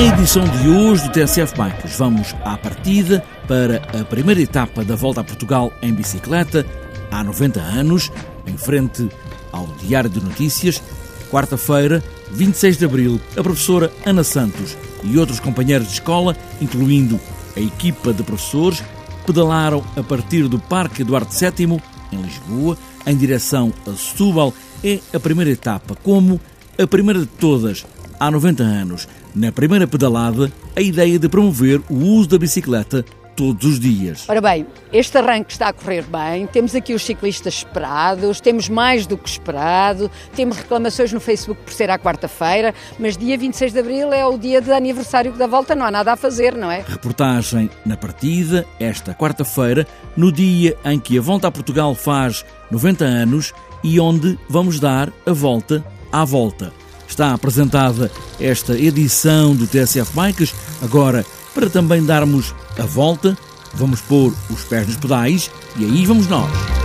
edição de hoje do TSF Bikes, vamos à partida para a primeira etapa da Volta a Portugal em bicicleta, há 90 anos, em frente ao Diário de Notícias. Quarta-feira, 26 de abril, a professora Ana Santos e outros companheiros de escola, incluindo a equipa de professores, pedalaram a partir do Parque Eduardo VII, em Lisboa, em direção a Setúbal. É a primeira etapa, como a primeira de todas, há 90 anos. Na primeira pedalada, a ideia de promover o uso da bicicleta todos os dias. Ora bem, este arranque está a correr bem, temos aqui os ciclistas esperados, temos mais do que esperado, temos reclamações no Facebook por ser à quarta-feira, mas dia 26 de Abril é o dia de aniversário da volta, não há nada a fazer, não é? Reportagem na partida, esta quarta-feira, no dia em que a Volta a Portugal faz 90 anos e onde vamos dar a volta à volta. Está apresentada esta edição do TSF Bikes, agora para também darmos a volta, vamos pôr os pés nos pedais e aí vamos nós.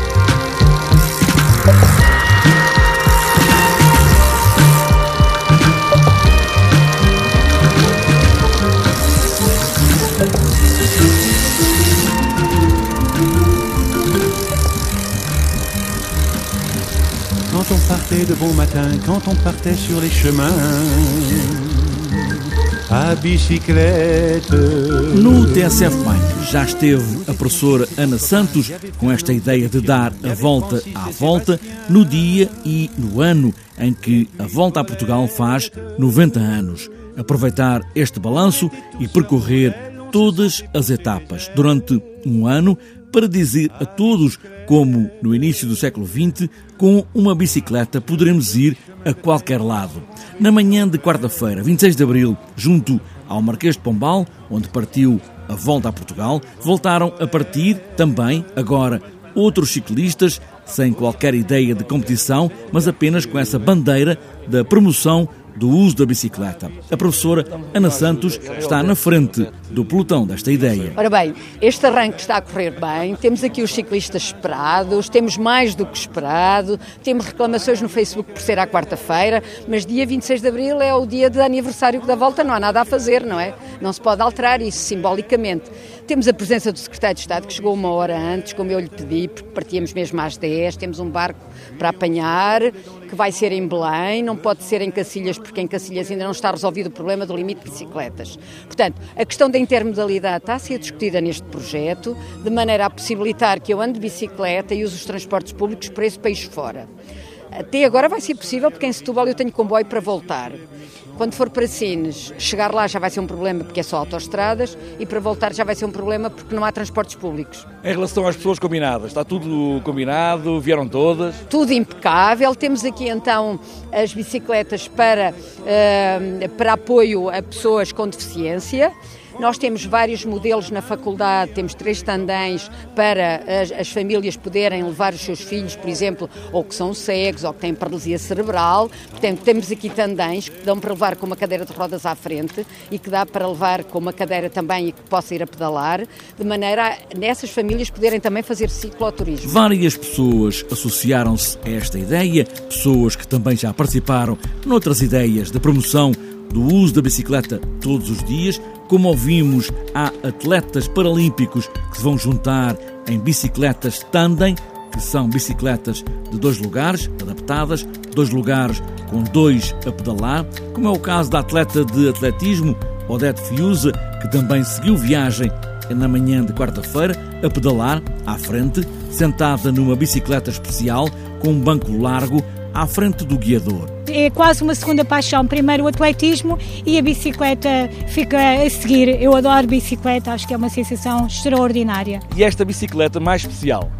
On partait de bon matin, quand on partait sur les chemins bicicleta. No TSF Bike já esteve a professora Ana Santos com esta ideia de dar a volta à volta no dia e no ano em que a volta a Portugal faz 90 anos. Aproveitar este balanço e percorrer todas as etapas durante um ano para dizer a todos como no início do século XX, com uma bicicleta poderemos ir a qualquer lado. Na manhã de quarta-feira, 26 de abril, junto ao Marquês de Pombal, onde partiu a volta a Portugal, voltaram a partir também, agora, outros ciclistas, sem qualquer ideia de competição, mas apenas com essa bandeira da promoção do uso da bicicleta. A professora Ana Santos está na frente do pelotão desta ideia. Ora bem, este arranque está a correr bem, temos aqui os ciclistas esperados, temos mais do que esperado, temos reclamações no Facebook por ser à quarta-feira, mas dia 26 de Abril é o dia de aniversário da volta, não há nada a fazer, não é? Não se pode alterar isso simbolicamente. Temos a presença do Secretário de Estado, que chegou uma hora antes, como eu lhe pedi, porque partíamos mesmo às 10, temos um barco para apanhar, que vai ser em Belém, não pode ser em Cacilhas, porque em Cacilhas ainda não está resolvido o problema do limite de bicicletas. Portanto, a questão da intermodalidade está a ser discutida neste projeto, de maneira a possibilitar que eu ande de bicicleta e use os transportes públicos para esse país fora. Até agora vai ser possível, porque em Setúbal eu tenho comboio para voltar. Quando for para Sines, chegar lá já vai ser um problema porque é só autoestradas e para voltar já vai ser um problema porque não há transportes públicos. Em relação às pessoas combinadas, está tudo combinado? Vieram todas? Tudo impecável. Temos aqui então as bicicletas para, uh, para apoio a pessoas com deficiência. Nós temos vários modelos na faculdade, temos três tandãs para as, as, famílias poderem levar os seus filhos, por exemplo, ou que são cegos ou que têm paralisia cerebral. Portanto, temos aqui tandãs que dão para levar com uma cadeira de rodas à frente e que dá para levar com uma cadeira também e que possa ir a pedalar, de maneira a nessas famílias poderem também fazer cicloturismo. Várias pessoas associaram-se a esta ideia, pessoas que também já participaram noutras ideias de promoção do uso da bicicleta todos os dias, como ouvimos, há atletas paralímpicos que se vão juntar em bicicletas tandem, que são bicicletas de dois lugares, adaptadas, dois lugares com dois a pedalar, como é o caso da atleta de atletismo, Odete Fiuza, que também seguiu viagem na manhã de quarta-feira a pedalar à frente, sentada numa bicicleta especial com um banco largo à frente do guiador. É quase uma segunda paixão. Primeiro o atletismo e a bicicleta fica a seguir. Eu adoro bicicleta, acho que é uma sensação extraordinária. E esta bicicleta mais especial?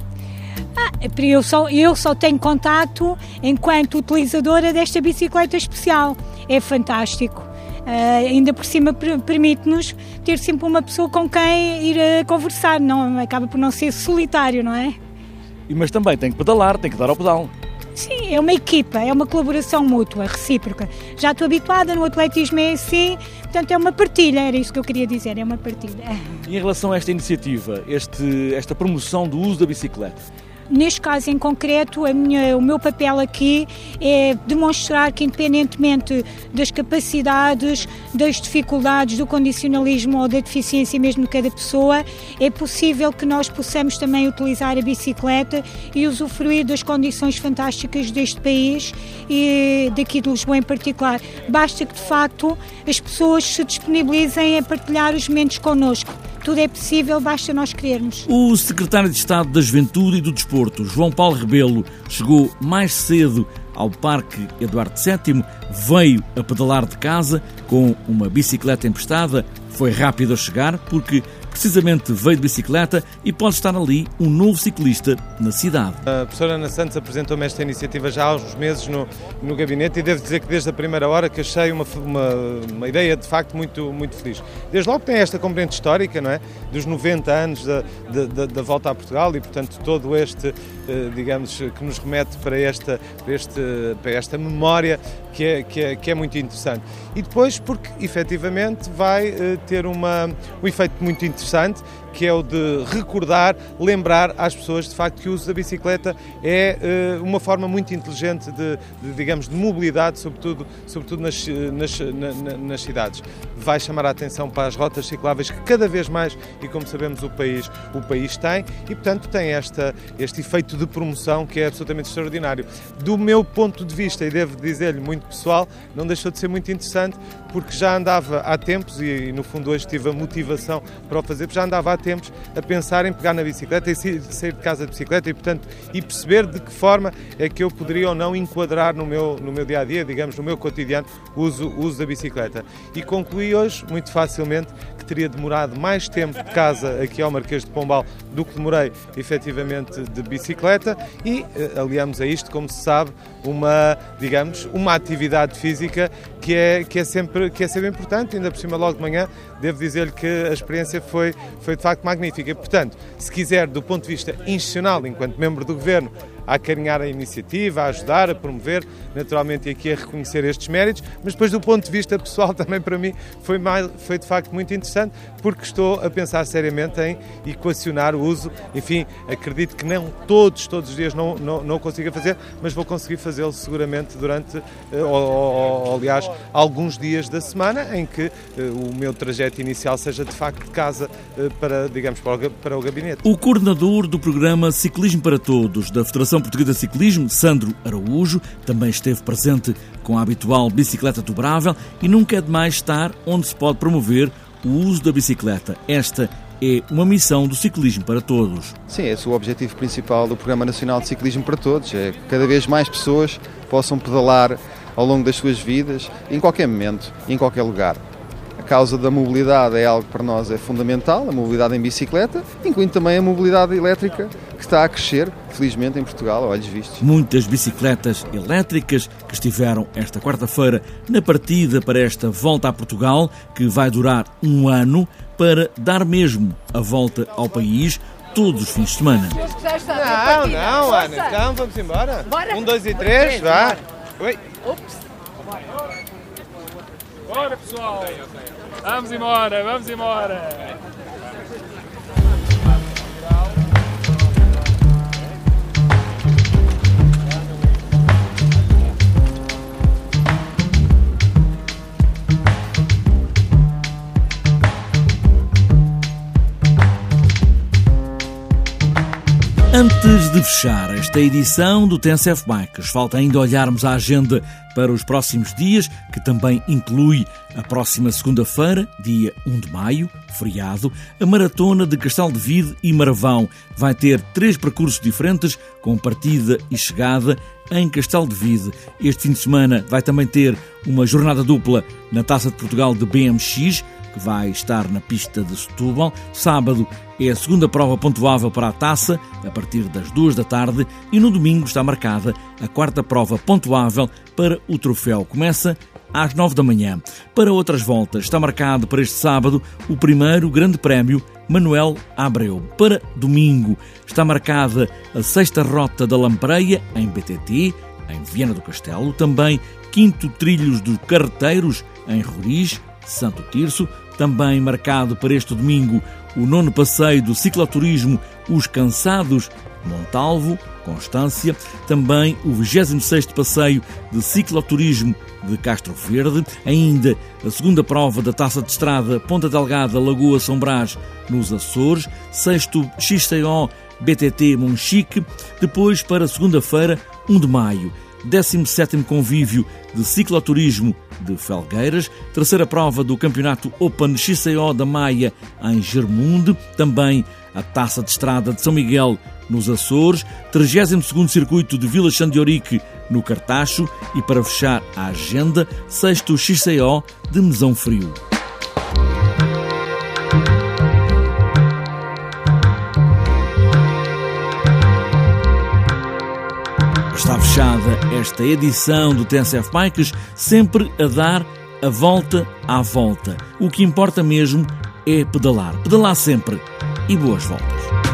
Ah, eu, só, eu só tenho contato enquanto utilizadora desta bicicleta especial. É fantástico. Uh, ainda por cima permite-nos ter sempre uma pessoa com quem ir a conversar, não acaba por não ser solitário, não é? Mas também tem que pedalar, tem que dar ao pedal. Sim, é uma equipa, é uma colaboração mútua, recíproca. Já estou habituada no atletismo é assim, portanto é uma partilha, era isso que eu queria dizer, é uma partilha. E em relação a esta iniciativa, este, esta promoção do uso da bicicleta? Neste caso em concreto, minha, o meu papel aqui é demonstrar que, independentemente das capacidades, das dificuldades, do condicionalismo ou da deficiência mesmo de cada pessoa, é possível que nós possamos também utilizar a bicicleta e usufruir das condições fantásticas deste país e daqui de Lisboa em particular. Basta que, de facto, as pessoas se disponibilizem a partilhar os momentos connosco. Tudo é possível, basta nós querermos. O secretário de Estado da Juventude e do Desporto, João Paulo Rebelo, chegou mais cedo ao Parque Eduardo VII, veio a pedalar de casa com uma bicicleta emprestada, foi rápido a chegar porque precisamente veio de bicicleta e pode estar ali um novo ciclista na cidade. A professora Ana Santos apresentou-me esta iniciativa já há uns meses no, no gabinete e devo dizer que desde a primeira hora que achei uma, uma, uma ideia de facto muito, muito feliz. Desde logo tem esta componente histórica, não é? Dos 90 anos da, da, da volta a Portugal e, portanto, todo este, eh, digamos, que nos remete para esta, para este, para esta memória que é, que, é, que é muito interessante. E depois porque, efetivamente, vai eh, ter uma, um efeito muito interessante que é o de recordar, lembrar às pessoas de facto que o uso da bicicleta é uh, uma forma muito inteligente de, de, digamos, de mobilidade, sobretudo, sobretudo nas, nas, na, nas cidades. Vai chamar a atenção para as rotas cicláveis que cada vez mais, e como sabemos, o país, o país tem, e portanto tem esta, este efeito de promoção que é absolutamente extraordinário. Do meu ponto de vista, e devo dizer-lhe muito pessoal, não deixou de ser muito interessante, porque já andava há tempos, e no fundo hoje tive a motivação para o fazer, já andava há tempos a pensar em pegar na bicicleta e sair de casa de bicicleta e, portanto, e perceber de que forma é que eu poderia ou não enquadrar no meu, no meu dia a dia, digamos, no meu cotidiano, o uso, uso da bicicleta. E concluí hoje, muito facilmente, que teria demorado mais tempo de casa aqui ao Marquês de Pombal do que demorei efetivamente de bicicleta e eh, aliamos a isto, como se sabe, uma, digamos, uma atividade física que é, que é, sempre, que é sempre importante, ainda por cima logo de manhã, devo dizer-lhe que a experiência foi, foi de facto magnífica. Portanto, se quiser, do ponto de vista institucional, enquanto membro do Governo, a acarinhar a iniciativa, a ajudar, a promover, naturalmente aqui a reconhecer estes méritos, mas depois do ponto de vista pessoal também para mim foi, mais, foi de facto muito interessante porque estou a pensar seriamente em equacionar o uso, enfim, acredito que não todos, todos os dias não, não, não consiga fazer, mas vou conseguir fazê-lo seguramente durante, eh, ou, ou, ou, aliás, alguns dias da semana em que uh, o meu trajeto inicial seja de facto de casa uh, para, digamos, para o, para o gabinete. O coordenador do programa Ciclismo para Todos da Federação Federação Portuguesa de Ciclismo, Sandro Araújo, também esteve presente com a habitual bicicleta dobrável e nunca é demais estar onde se pode promover o uso da bicicleta. Esta é uma missão do ciclismo para todos. Sim, esse é o objetivo principal do Programa Nacional de Ciclismo para Todos, é que cada vez mais pessoas possam pedalar ao longo das suas vidas, em qualquer momento, em qualquer lugar. A causa da mobilidade é algo que para nós é fundamental, a mobilidade em bicicleta, incluindo também a mobilidade elétrica, que está a crescer, felizmente, em Portugal, a olhos vistos. Muitas bicicletas elétricas que estiveram esta quarta-feira na partida para esta volta a Portugal, que vai durar um ano, para dar mesmo a volta ao país todos os fins de semana. Não, não, Ana, então vamos embora. Bora. Um, dois e três, vá. Oi. Ops. Bora pessoal! Vamos embora, vamos embora! Antes de fechar esta edição do TNCF Bikes, falta ainda olharmos a agenda para os próximos dias, que também inclui a próxima segunda-feira, dia 1 de maio, feriado, a maratona de Castelo de Vide e Maravão. Vai ter três percursos diferentes, com partida e chegada em Castelo de Vide. Este fim de semana vai também ter uma jornada dupla na Taça de Portugal de BMX, que vai estar na pista de Setúbal. Sábado é a segunda prova pontuável para a taça, a partir das duas da tarde, e no domingo está marcada a quarta prova pontuável para o troféu. Começa às nove da manhã. Para outras voltas, está marcado para este sábado o primeiro Grande Prémio Manuel Abreu. Para domingo, está marcada a sexta rota da Lampreia, em BTT, em Viana do Castelo. Também quinto Trilhos dos Carreteiros, em Roriz, Santo Tirso. Também marcado para este domingo o nono passeio do cicloturismo Os Cansados Montalvo, Constância, também o 26º passeio de cicloturismo de Castro Verde, ainda a segunda prova da Taça de Estrada Ponta Delgada Lagoa São Brás nos Açores, sexto XCO BTT Monchique, depois para segunda-feira, 1 de maio, 17º convívio de cicloturismo de Felgueiras, terceira prova do Campeonato Open XCO da Maia em Germunde, também a Taça de Estrada de São Miguel nos Açores, 32º Circuito de Vila Xandiorique no Cartacho e para fechar a agenda, sexto XCO de Mesão Frio. Esta edição do TSF Bikes, sempre a dar a volta à volta. O que importa mesmo é pedalar. Pedalar sempre e boas voltas.